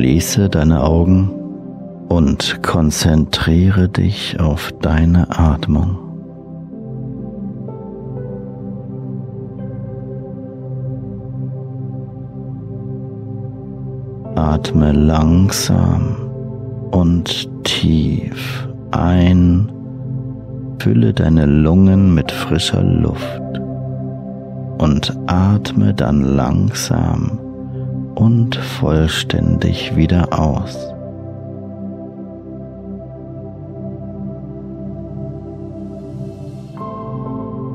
Schließe deine Augen und konzentriere dich auf deine Atmung. Atme langsam und tief ein, fülle deine Lungen mit frischer Luft und atme dann langsam und vollständig wieder aus.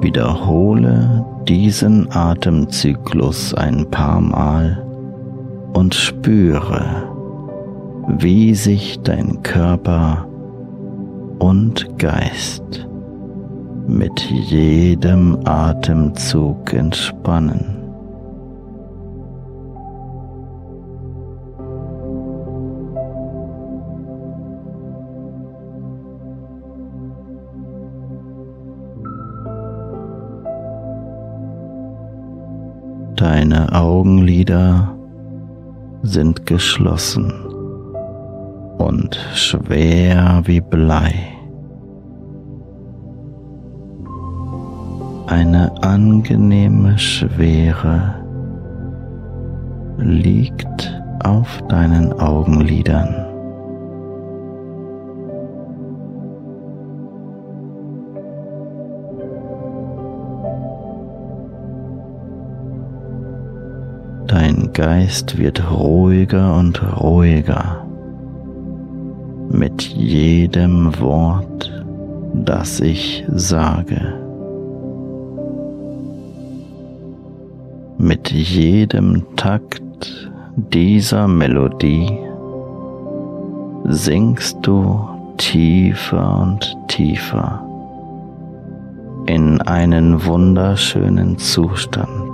Wiederhole diesen Atemzyklus ein paar Mal und spüre, wie sich dein Körper und Geist mit jedem Atemzug entspannen. Deine Augenlider sind geschlossen und schwer wie Blei. Eine angenehme Schwere liegt auf deinen Augenlidern. Geist wird ruhiger und ruhiger mit jedem Wort, das ich sage. Mit jedem Takt dieser Melodie sinkst du tiefer und tiefer in einen wunderschönen Zustand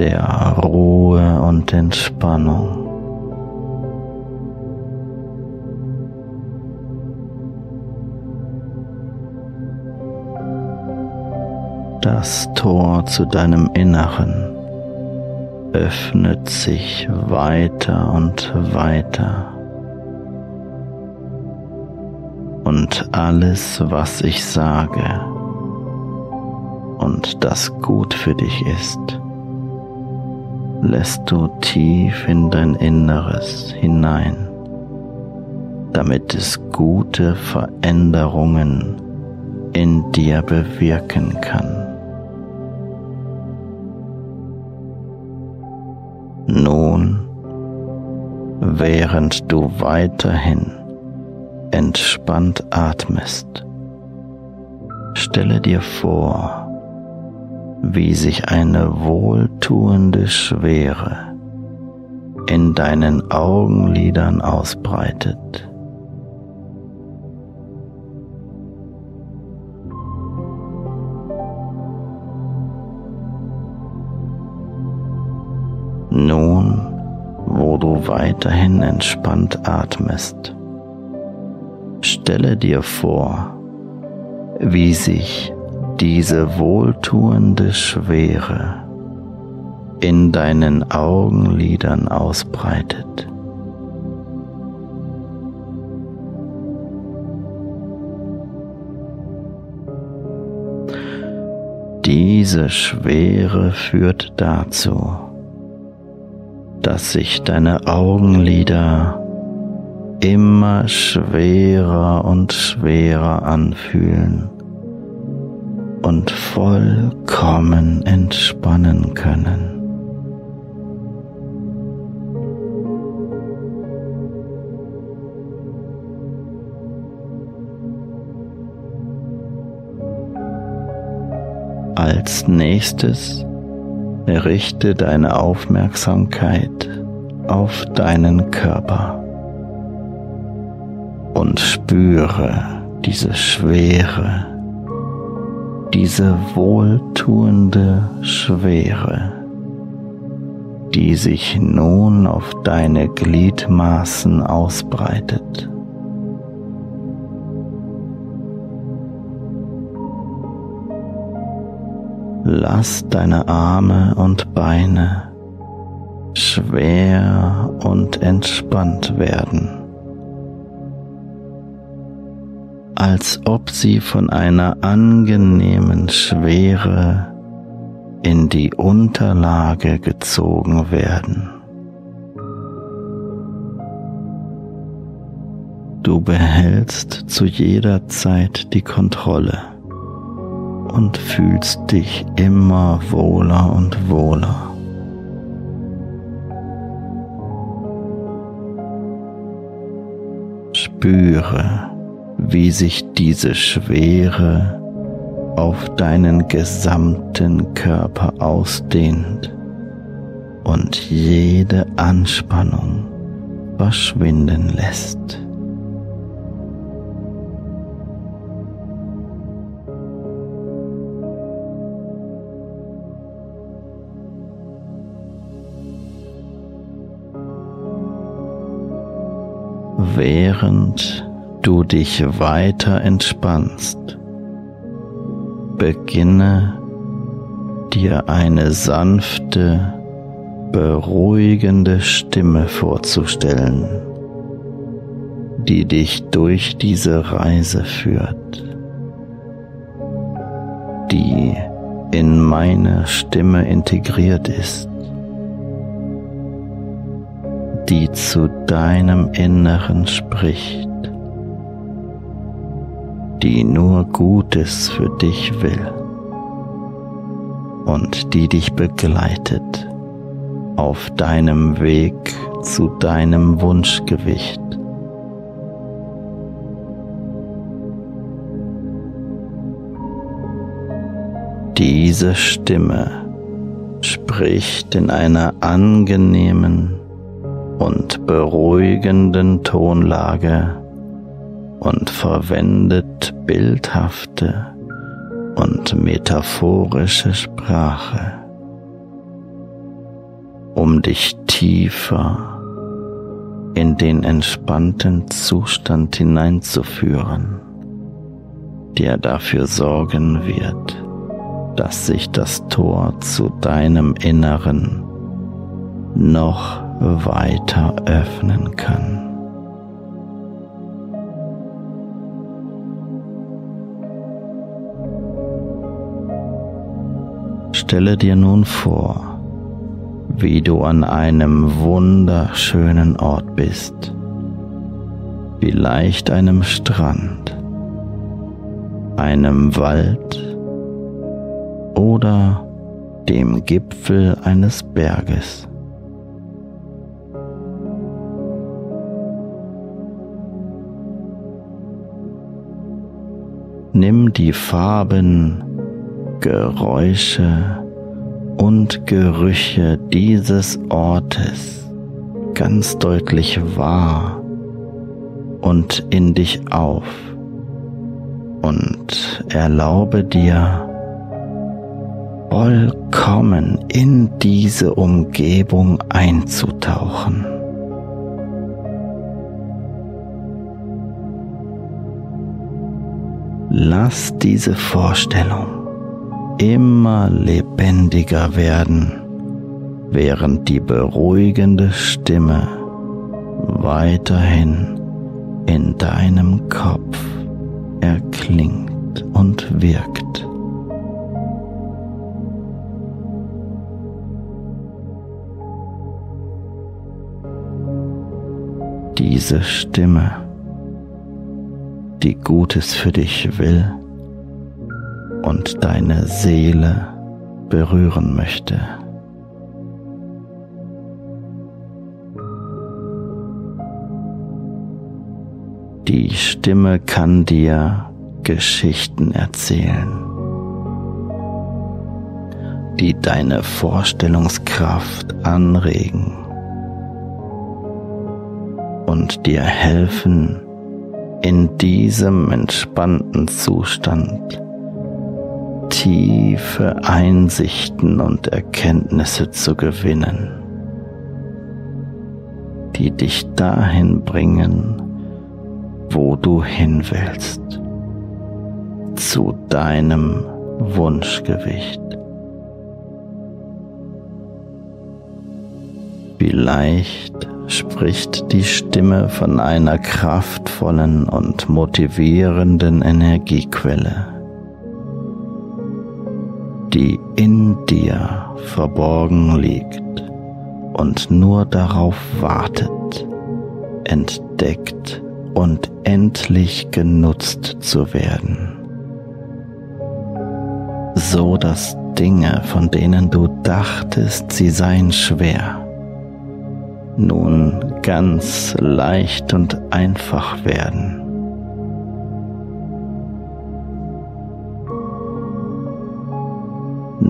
der Ruhe und Entspannung. Das Tor zu deinem Inneren öffnet sich weiter und weiter. Und alles, was ich sage und das gut für dich ist, lässt du tief in dein Inneres hinein, damit es gute Veränderungen in dir bewirken kann. Nun, während du weiterhin entspannt atmest, stelle dir vor, wie sich eine wohltuende Schwere in deinen Augenlidern ausbreitet. Nun, wo du weiterhin entspannt atmest, stelle dir vor, wie sich diese wohltuende Schwere in deinen Augenlidern ausbreitet. Diese Schwere führt dazu, dass sich deine Augenlider immer schwerer und schwerer anfühlen und vollkommen entspannen können. Als nächstes richte deine Aufmerksamkeit auf deinen Körper und spüre diese Schwere diese wohltuende Schwere, die sich nun auf deine Gliedmaßen ausbreitet. Lass deine Arme und Beine schwer und entspannt werden, als ob sie von einer angenehmen Schwere in die Unterlage gezogen werden. Du behältst zu jeder Zeit die Kontrolle und fühlst dich immer wohler und wohler. Spüre, wie sich diese Schwere auf deinen gesamten Körper ausdehnt und jede Anspannung verschwinden lässt. Während du dich weiter entspannst, beginne dir eine sanfte, beruhigende Stimme vorzustellen, die dich durch diese Reise führt, die in meine Stimme integriert ist, die zu deinem Inneren spricht die nur Gutes für dich will und die dich begleitet auf deinem Weg zu deinem Wunschgewicht. Diese Stimme spricht in einer angenehmen und beruhigenden Tonlage und verwendet bildhafte und metaphorische Sprache, um dich tiefer in den entspannten Zustand hineinzuführen, der dafür sorgen wird, dass sich das Tor zu deinem Inneren noch weiter öffnen kann. Stelle dir nun vor, wie du an einem wunderschönen Ort bist, vielleicht einem Strand, einem Wald oder dem Gipfel eines Berges. Nimm die Farben, Geräusche und Gerüche dieses Ortes ganz deutlich wahr und in dich auf und erlaube dir vollkommen in diese Umgebung einzutauchen. Lass diese Vorstellung immer lebendiger werden, während die beruhigende Stimme weiterhin in deinem Kopf erklingt und wirkt. Diese Stimme, die Gutes für dich will, und deine Seele berühren möchte. Die Stimme kann dir Geschichten erzählen, die deine Vorstellungskraft anregen und dir helfen, in diesem entspannten Zustand tiefe Einsichten und Erkenntnisse zu gewinnen, die dich dahin bringen, wo du hin willst, zu deinem Wunschgewicht. Vielleicht spricht die Stimme von einer kraftvollen und motivierenden Energiequelle, die in dir verborgen liegt und nur darauf wartet, entdeckt und endlich genutzt zu werden, so dass Dinge, von denen du dachtest, sie seien schwer, nun ganz leicht und einfach werden.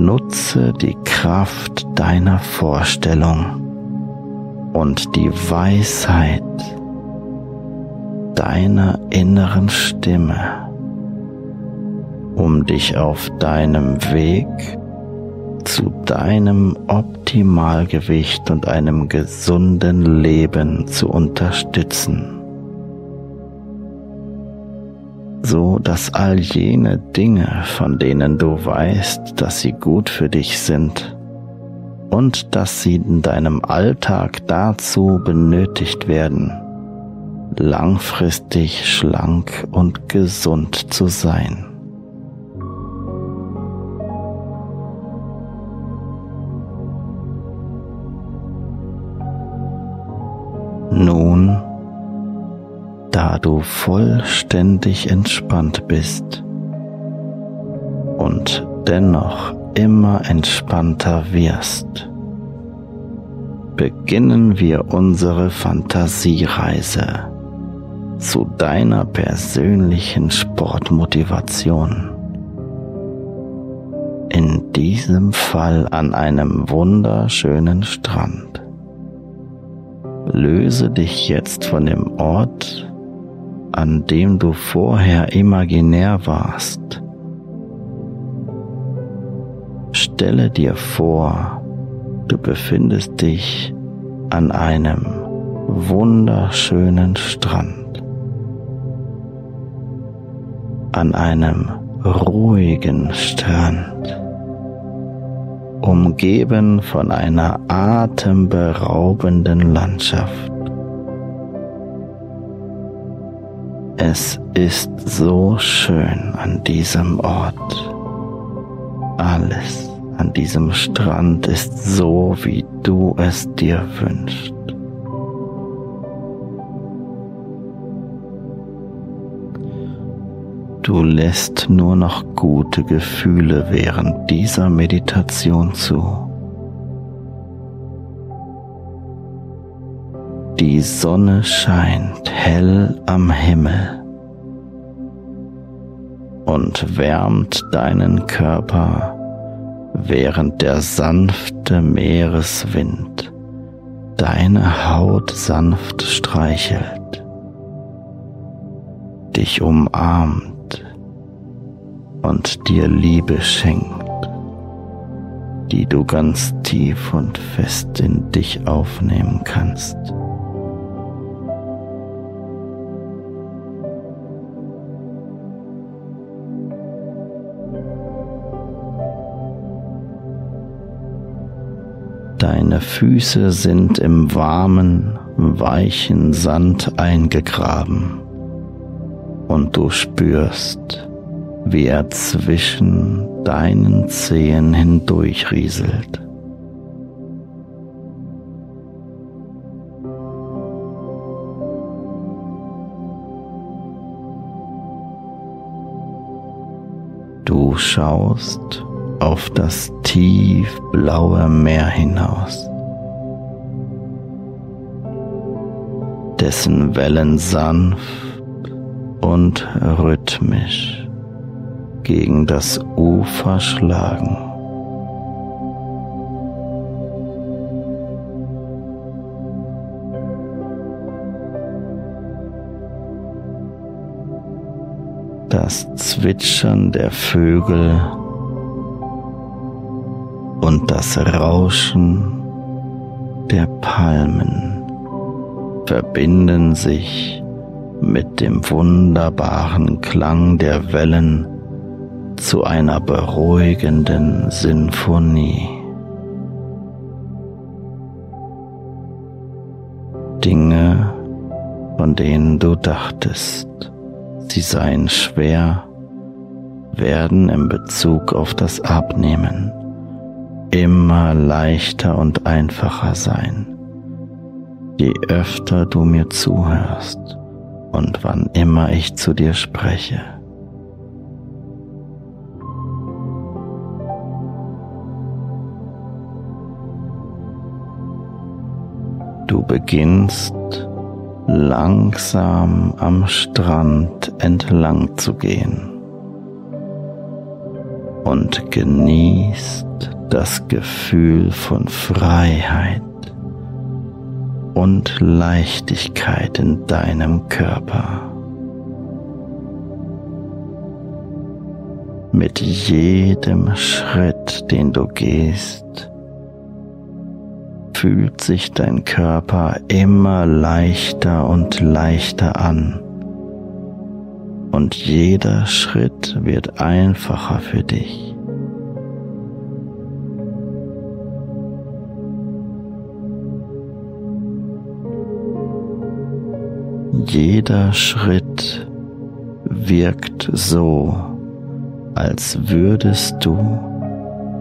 Nutze die Kraft deiner Vorstellung und die Weisheit deiner inneren Stimme, um dich auf deinem Weg zu deinem Optimalgewicht und einem gesunden Leben zu unterstützen, so dass all jene Dinge, von denen du weißt, dass sie gut für dich sind und dass sie in deinem Alltag dazu benötigt werden, langfristig schlank und gesund zu sein. Nun, da du vollständig entspannt bist und dennoch immer entspannter wirst, beginnen wir unsere Fantasiereise zu deiner persönlichen Sportmotivation. In diesem Fall an einem wunderschönen Strand. Löse dich jetzt von dem Ort, an dem du vorher imaginär warst. Stelle dir vor, du befindest dich an einem wunderschönen Strand, an einem ruhigen Strand umgeben von einer atemberaubenden Landschaft. Es ist so schön an diesem Ort. Alles an diesem Strand ist so, wie du es dir wünschst. Du lässt nur noch gute Gefühle während dieser Meditation zu. Die Sonne scheint hell am Himmel und wärmt deinen Körper, während der sanfte Meereswind deine Haut sanft streichelt, dich umarmt und dir Liebe schenkt, die du ganz tief und fest in dich aufnehmen kannst. Deine Füße sind im warmen, weichen Sand eingegraben und du spürst, wie er zwischen deinen Zehen hindurchrieselt. Du schaust auf das tiefblaue Meer hinaus, dessen Wellen sanft und rhythmisch gegen das Ufer schlagen. Das Zwitschern der Vögel und das Rauschen der Palmen verbinden sich mit dem wunderbaren Klang der Wellen zu einer beruhigenden Sinfonie. Dinge, von denen du dachtest, sie seien schwer, werden in Bezug auf das Abnehmen immer leichter und einfacher sein, je öfter du mir zuhörst und wann immer ich zu dir spreche. Du beginnst langsam am Strand entlang zu gehen und genießt das Gefühl von Freiheit und Leichtigkeit in deinem Körper. Mit jedem Schritt, den du gehst, fühlt sich dein Körper immer leichter und leichter an. Und jeder Schritt wird einfacher für dich. Jeder Schritt wirkt so, als würdest du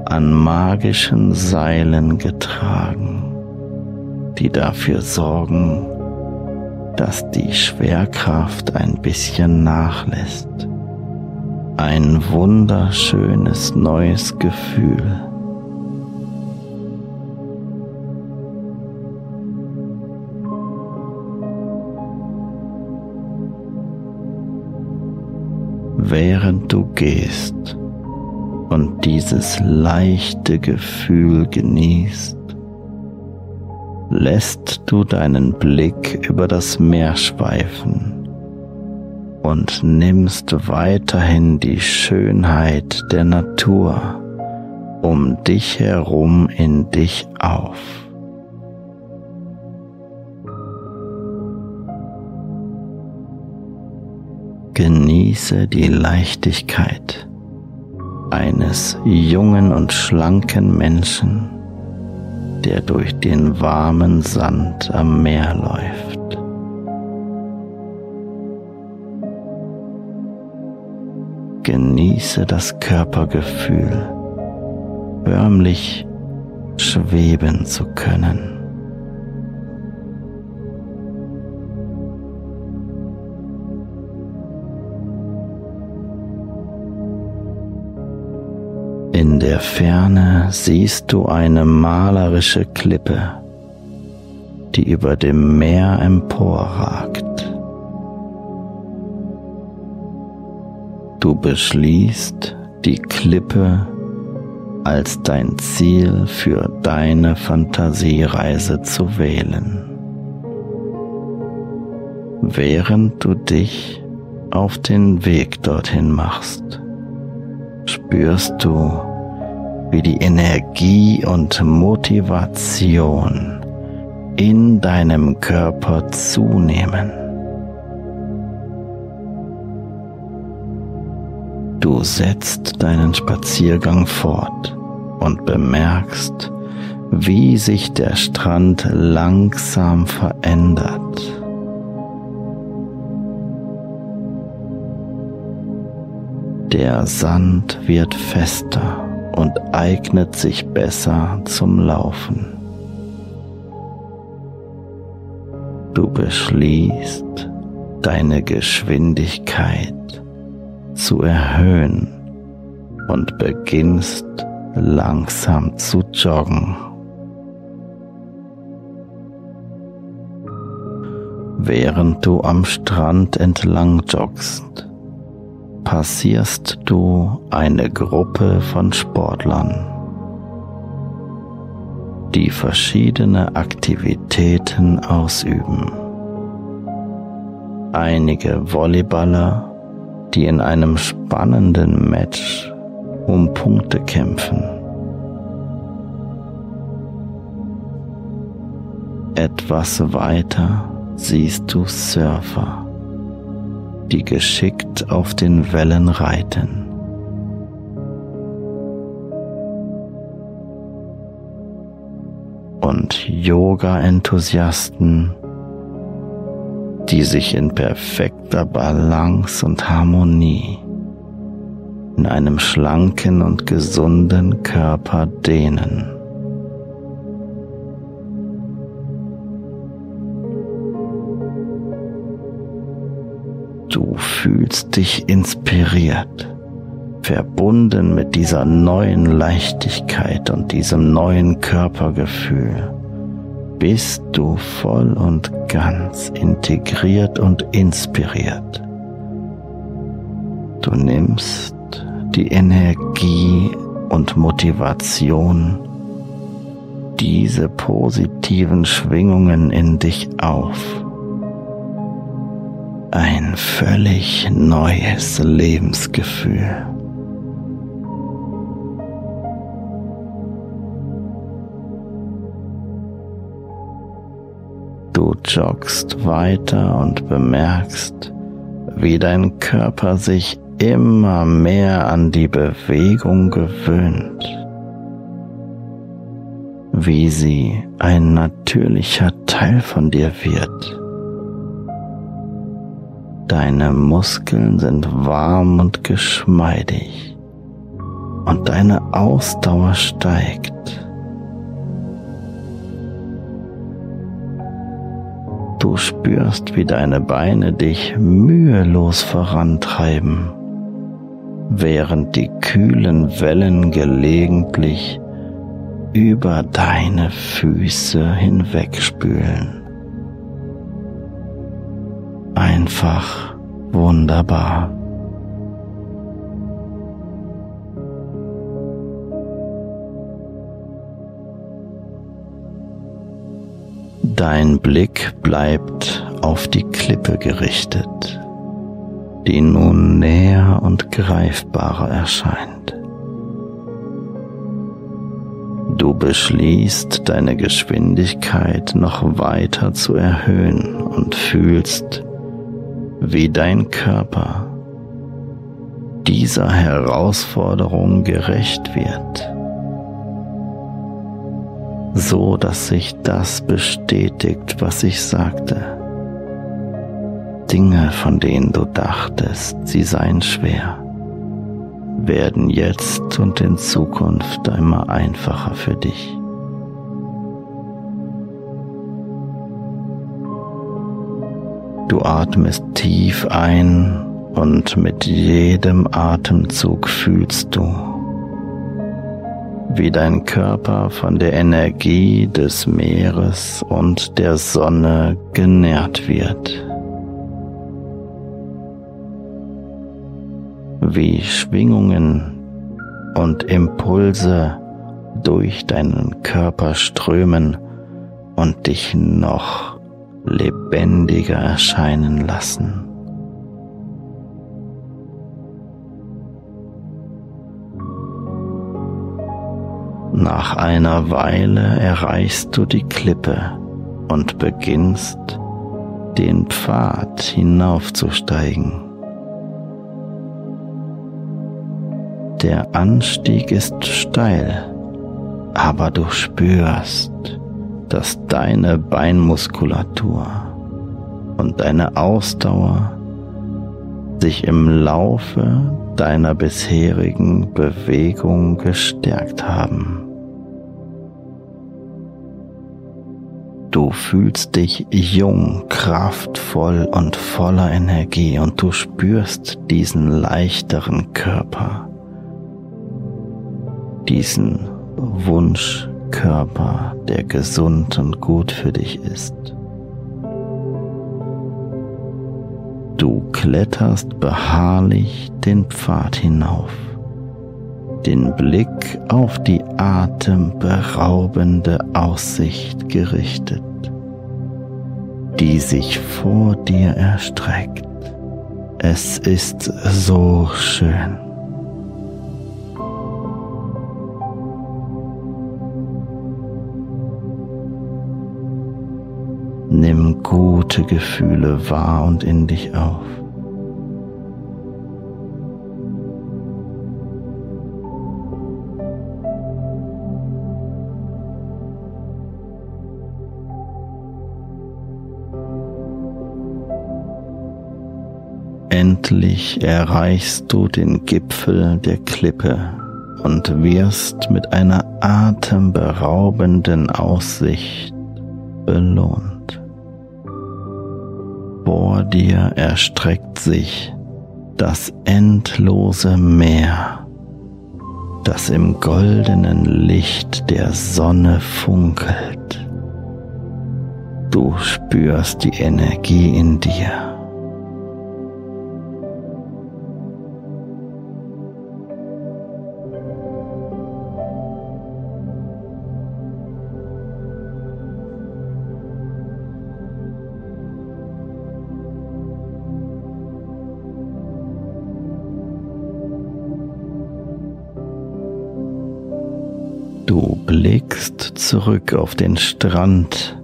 an magischen Seilen getragen die dafür sorgen, dass die Schwerkraft ein bisschen nachlässt. Ein wunderschönes neues Gefühl. Während du gehst und dieses leichte Gefühl genießt, lässt du deinen Blick über das Meer schweifen und nimmst weiterhin die Schönheit der Natur um dich herum in dich auf. Genieße die Leichtigkeit eines jungen und schlanken Menschen der durch den warmen Sand am Meer läuft. Genieße das Körpergefühl, förmlich schweben zu können. Der Ferne siehst du eine malerische Klippe, die über dem Meer emporragt. Du beschließt, die Klippe als dein Ziel für deine Fantasiereise zu wählen. Während du dich auf den Weg dorthin machst, spürst du, wie die Energie und Motivation in deinem Körper zunehmen. Du setzt deinen Spaziergang fort und bemerkst, wie sich der Strand langsam verändert. Der Sand wird fester und eignet sich besser zum Laufen. Du beschließt, deine Geschwindigkeit zu erhöhen und beginnst langsam zu joggen. Während du am Strand entlang joggst, passierst du eine Gruppe von Sportlern, die verschiedene Aktivitäten ausüben. Einige Volleyballer, die in einem spannenden Match um Punkte kämpfen. Etwas weiter siehst du Surfer die geschickt auf den Wellen reiten. Und Yoga-Enthusiasten, die sich in perfekter Balance und Harmonie in einem schlanken und gesunden Körper dehnen. Fühlst dich inspiriert, verbunden mit dieser neuen Leichtigkeit und diesem neuen Körpergefühl bist du voll und ganz integriert und inspiriert. Du nimmst die Energie und Motivation, diese positiven Schwingungen in dich auf. Ein völlig neues Lebensgefühl. Du joggst weiter und bemerkst, wie dein Körper sich immer mehr an die Bewegung gewöhnt, wie sie ein natürlicher Teil von dir wird. Deine Muskeln sind warm und geschmeidig und deine Ausdauer steigt. Du spürst, wie deine Beine dich mühelos vorantreiben, während die kühlen Wellen gelegentlich über deine Füße hinwegspülen. Einfach wunderbar. Dein Blick bleibt auf die Klippe gerichtet, die nun näher und greifbarer erscheint. Du beschließt, deine Geschwindigkeit noch weiter zu erhöhen und fühlst, wie dein Körper dieser Herausforderung gerecht wird so dass sich das bestätigt, was ich sagte. Dinge, von denen du dachtest, sie seien schwer, werden jetzt und in Zukunft immer einfacher für dich. Du atmest tief ein und mit jedem Atemzug fühlst du, wie dein Körper von der Energie des Meeres und der Sonne genährt wird. Wie Schwingungen und Impulse durch deinen Körper strömen und dich noch lebendiger erscheinen lassen. Nach einer Weile erreichst du die Klippe und beginnst den Pfad hinaufzusteigen. Der Anstieg ist steil, aber du spürst, dass deine Beinmuskulatur und deine Ausdauer sich im Laufe deiner bisherigen Bewegung gestärkt haben. Du fühlst dich jung, kraftvoll und voller Energie und du spürst diesen leichteren Körper, diesen Wunschkörper, der gesund und gut für dich ist. Du kletterst beharrlich den Pfad hinauf, den Blick auf die atemberaubende Aussicht gerichtet, die sich vor dir erstreckt. Es ist so schön. Nimm gute Gefühle wahr und in dich auf. endlich erreichst du den Gipfel der Klippe und wirst mit einer atemberaubenden Aussicht belohnt. Vor dir erstreckt sich das endlose Meer, das im goldenen Licht der Sonne funkelt. Du spürst die Energie in dir blickst zurück auf den Strand,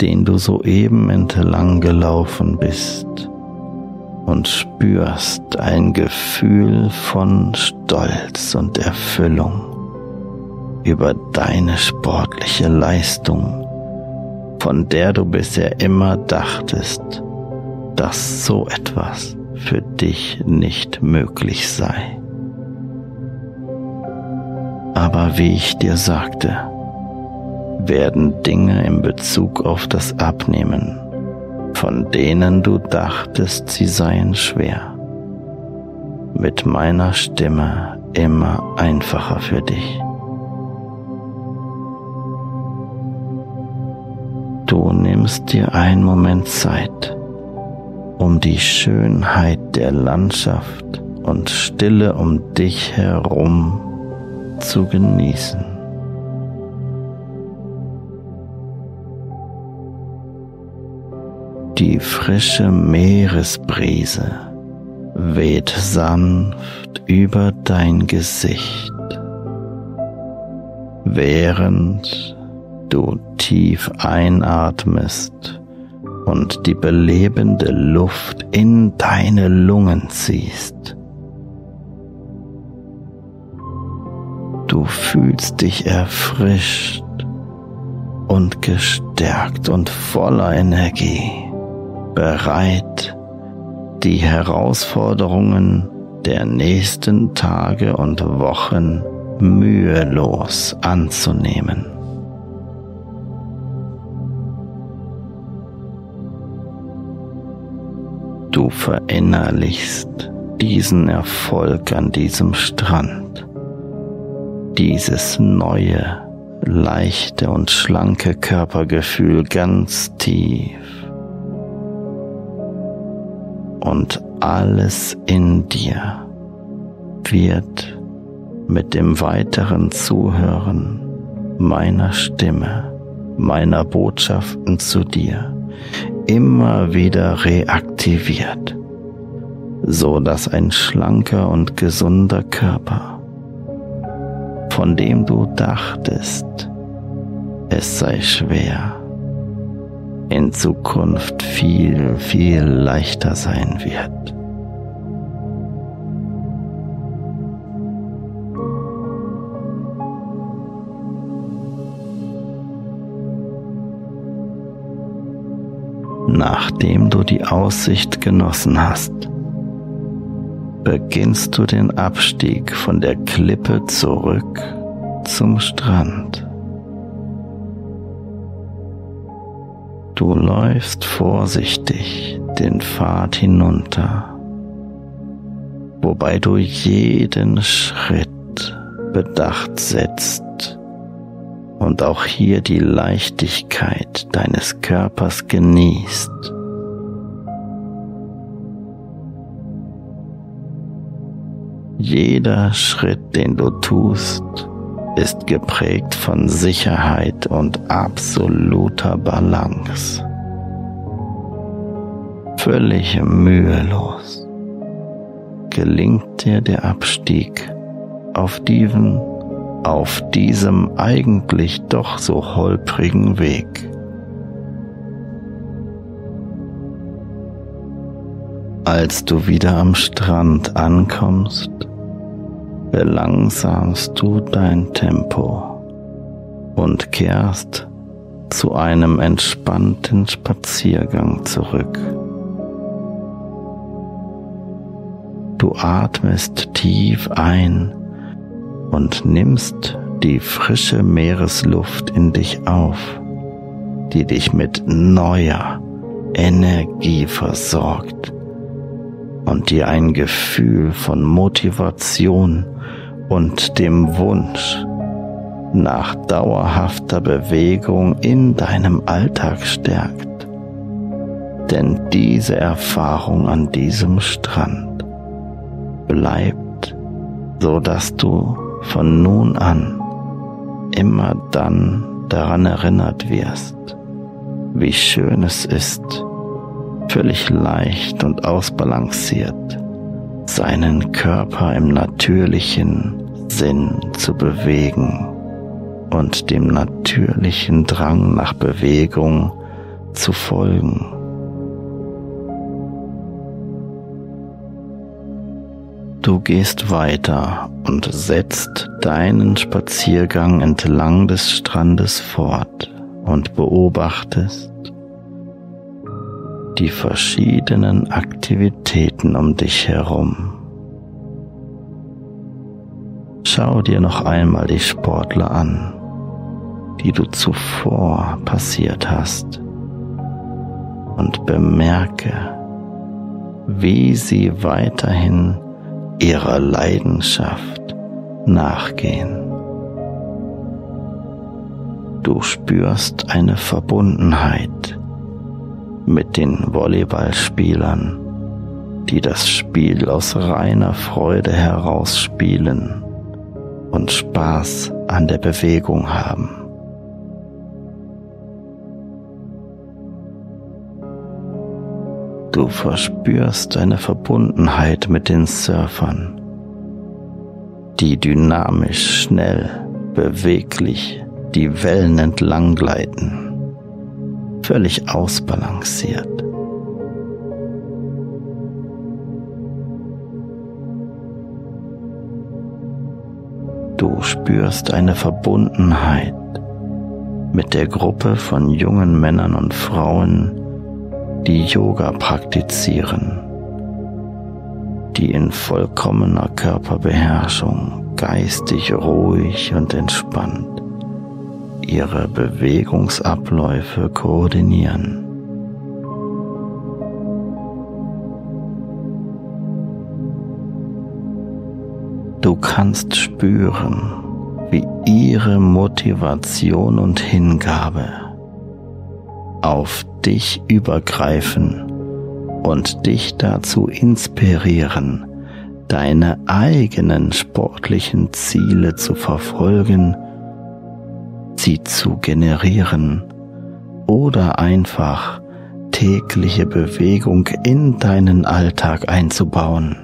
den du soeben entlang gelaufen bist und spürst ein Gefühl von Stolz und Erfüllung über deine sportliche Leistung, von der du bisher immer dachtest, dass so etwas für dich nicht möglich sei. Aber wie ich dir sagte, werden Dinge in Bezug auf das Abnehmen, von denen du dachtest, sie seien schwer, mit meiner Stimme immer einfacher für dich. Du nimmst dir einen Moment Zeit, um die Schönheit der Landschaft und Stille um dich herum zu genießen. Die frische Meeresbrise weht sanft über dein Gesicht, während du tief einatmest und die belebende Luft in deine Lungen ziehst. Du fühlst dich erfrischt und gestärkt und voller Energie, bereit, die Herausforderungen der nächsten Tage und Wochen mühelos anzunehmen. Du verinnerlichst diesen Erfolg an diesem Strand dieses neue, leichte und schlanke Körpergefühl ganz tief. Und alles in dir wird mit dem weiteren Zuhören meiner Stimme, meiner Botschaften zu dir immer wieder reaktiviert, so dass ein schlanker und gesunder Körper von dem du dachtest, es sei schwer, in Zukunft viel, viel leichter sein wird. Nachdem du die Aussicht genossen hast, beginnst du den Abstieg von der Klippe zurück zum Strand. Du läufst vorsichtig den Pfad hinunter, wobei du jeden Schritt bedacht setzt und auch hier die Leichtigkeit deines Körpers genießt. Jeder Schritt, den du tust, ist geprägt von Sicherheit und absoluter Balance. Völlig mühelos gelingt dir der Abstieg auf diesem, auf diesem eigentlich doch so holprigen Weg. Als du wieder am Strand ankommst, belangsamst du dein Tempo und kehrst zu einem entspannten Spaziergang zurück. Du atmest tief ein und nimmst die frische Meeresluft in dich auf, die dich mit neuer Energie versorgt und dir ein Gefühl von Motivation und dem Wunsch nach dauerhafter Bewegung in deinem Alltag stärkt. Denn diese Erfahrung an diesem Strand bleibt, so dass du von nun an immer dann daran erinnert wirst, wie schön es ist, völlig leicht und ausbalanciert seinen Körper im natürlichen Sinn zu bewegen und dem natürlichen Drang nach Bewegung zu folgen. Du gehst weiter und setzt deinen Spaziergang entlang des Strandes fort und beobachtest die verschiedenen Aktivitäten um dich herum. Schau dir noch einmal die Sportler an, die du zuvor passiert hast und bemerke, wie sie weiterhin ihrer Leidenschaft nachgehen. Du spürst eine Verbundenheit mit den Volleyballspielern, die das Spiel aus reiner Freude heraus spielen und Spaß an der Bewegung haben. Du verspürst eine Verbundenheit mit den Surfern, die dynamisch, schnell, beweglich die Wellen entlang gleiten, völlig ausbalanciert. Du spürst eine Verbundenheit mit der Gruppe von jungen Männern und Frauen, die Yoga praktizieren, die in vollkommener Körperbeherrschung geistig ruhig und entspannt ihre Bewegungsabläufe koordinieren. Du kannst spüren, wie ihre Motivation und Hingabe auf dich übergreifen und dich dazu inspirieren, deine eigenen sportlichen Ziele zu verfolgen, sie zu generieren oder einfach tägliche Bewegung in deinen Alltag einzubauen.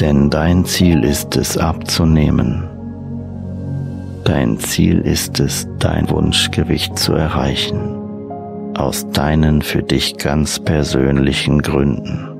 Denn dein Ziel ist es abzunehmen Dein Ziel ist es, dein Wunschgewicht zu erreichen, aus deinen für dich ganz persönlichen Gründen.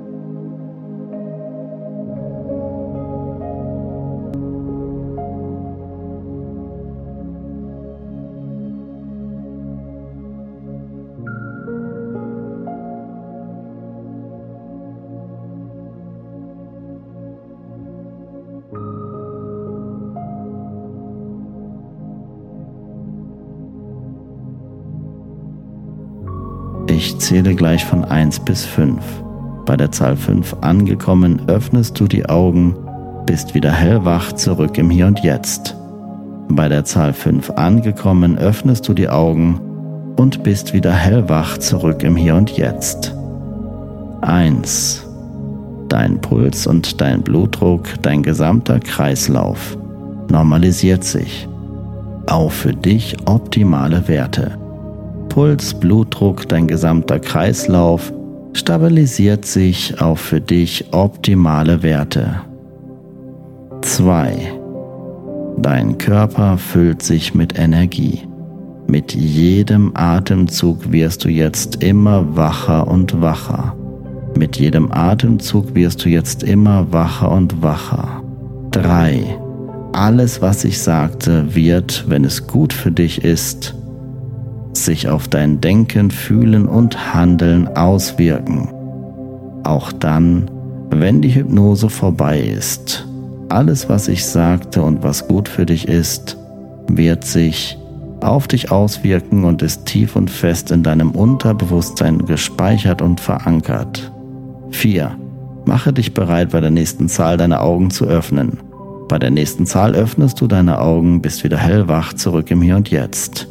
Ich zähle gleich von 1 bis 5. Bei der Zahl 5 angekommen, öffnest du die Augen, bist wieder hellwach zurück im Hier und Jetzt. Bei der Zahl 5 angekommen, öffnest du die Augen und bist wieder hellwach zurück im Hier und Jetzt. 1. Dein Puls und dein Blutdruck, dein gesamter Kreislauf normalisiert sich auf für dich optimale Werte. Puls, Blutdruck, dein gesamter Kreislauf stabilisiert sich auf für dich optimale Werte. 2. Dein Körper füllt sich mit Energie. Mit jedem Atemzug wirst du jetzt immer wacher und wacher. Mit jedem Atemzug wirst du jetzt immer wacher und wacher. 3. Alles, was ich sagte, wird, wenn es gut für dich ist, sich auf dein Denken, Fühlen und Handeln auswirken. Auch dann, wenn die Hypnose vorbei ist, alles, was ich sagte und was gut für dich ist, wird sich auf dich auswirken und ist tief und fest in deinem Unterbewusstsein gespeichert und verankert. 4. Mache dich bereit, bei der nächsten Zahl deine Augen zu öffnen. Bei der nächsten Zahl öffnest du deine Augen, bist wieder hellwach zurück im Hier und Jetzt.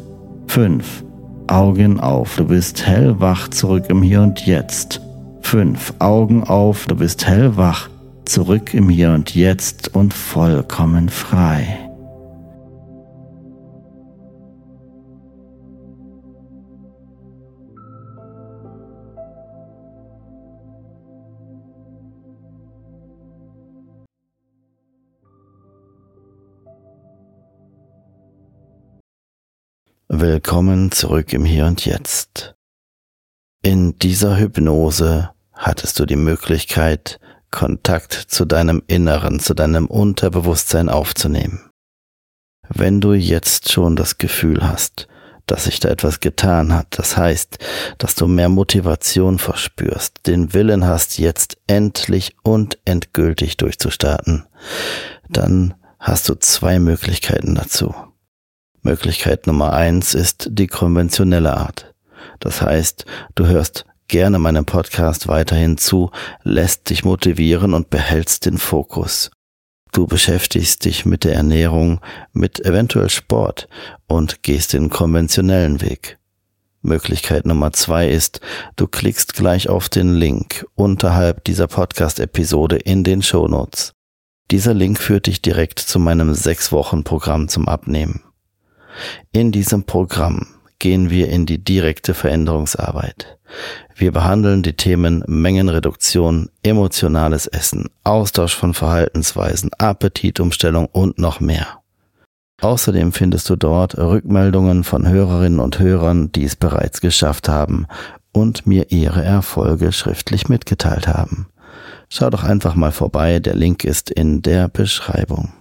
5. Augen auf, du bist hellwach zurück im Hier und Jetzt. 5. Augen auf, du bist hellwach zurück im Hier und Jetzt und vollkommen frei. Willkommen zurück im Hier und Jetzt. In dieser Hypnose hattest du die Möglichkeit, Kontakt zu deinem Inneren, zu deinem Unterbewusstsein aufzunehmen. Wenn du jetzt schon das Gefühl hast, dass sich da etwas getan hat, das heißt, dass du mehr Motivation verspürst, den Willen hast, jetzt endlich und endgültig durchzustarten, dann hast du zwei Möglichkeiten dazu. Möglichkeit Nummer eins ist die konventionelle Art. Das heißt, du hörst gerne meinem Podcast weiterhin zu, lässt dich motivieren und behältst den Fokus. Du beschäftigst dich mit der Ernährung, mit eventuell Sport und gehst den konventionellen Weg. Möglichkeit Nummer zwei ist, du klickst gleich auf den Link unterhalb dieser Podcast-Episode in den Show Notes. Dieser Link führt dich direkt zu meinem sechs Wochen Programm zum Abnehmen. In diesem Programm gehen wir in die direkte Veränderungsarbeit. Wir behandeln die Themen Mengenreduktion, emotionales Essen, Austausch von Verhaltensweisen, Appetitumstellung und noch mehr. Außerdem findest du dort Rückmeldungen von Hörerinnen und Hörern, die es bereits geschafft haben und mir ihre Erfolge schriftlich mitgeteilt haben. Schau doch einfach mal vorbei, der Link ist in der Beschreibung.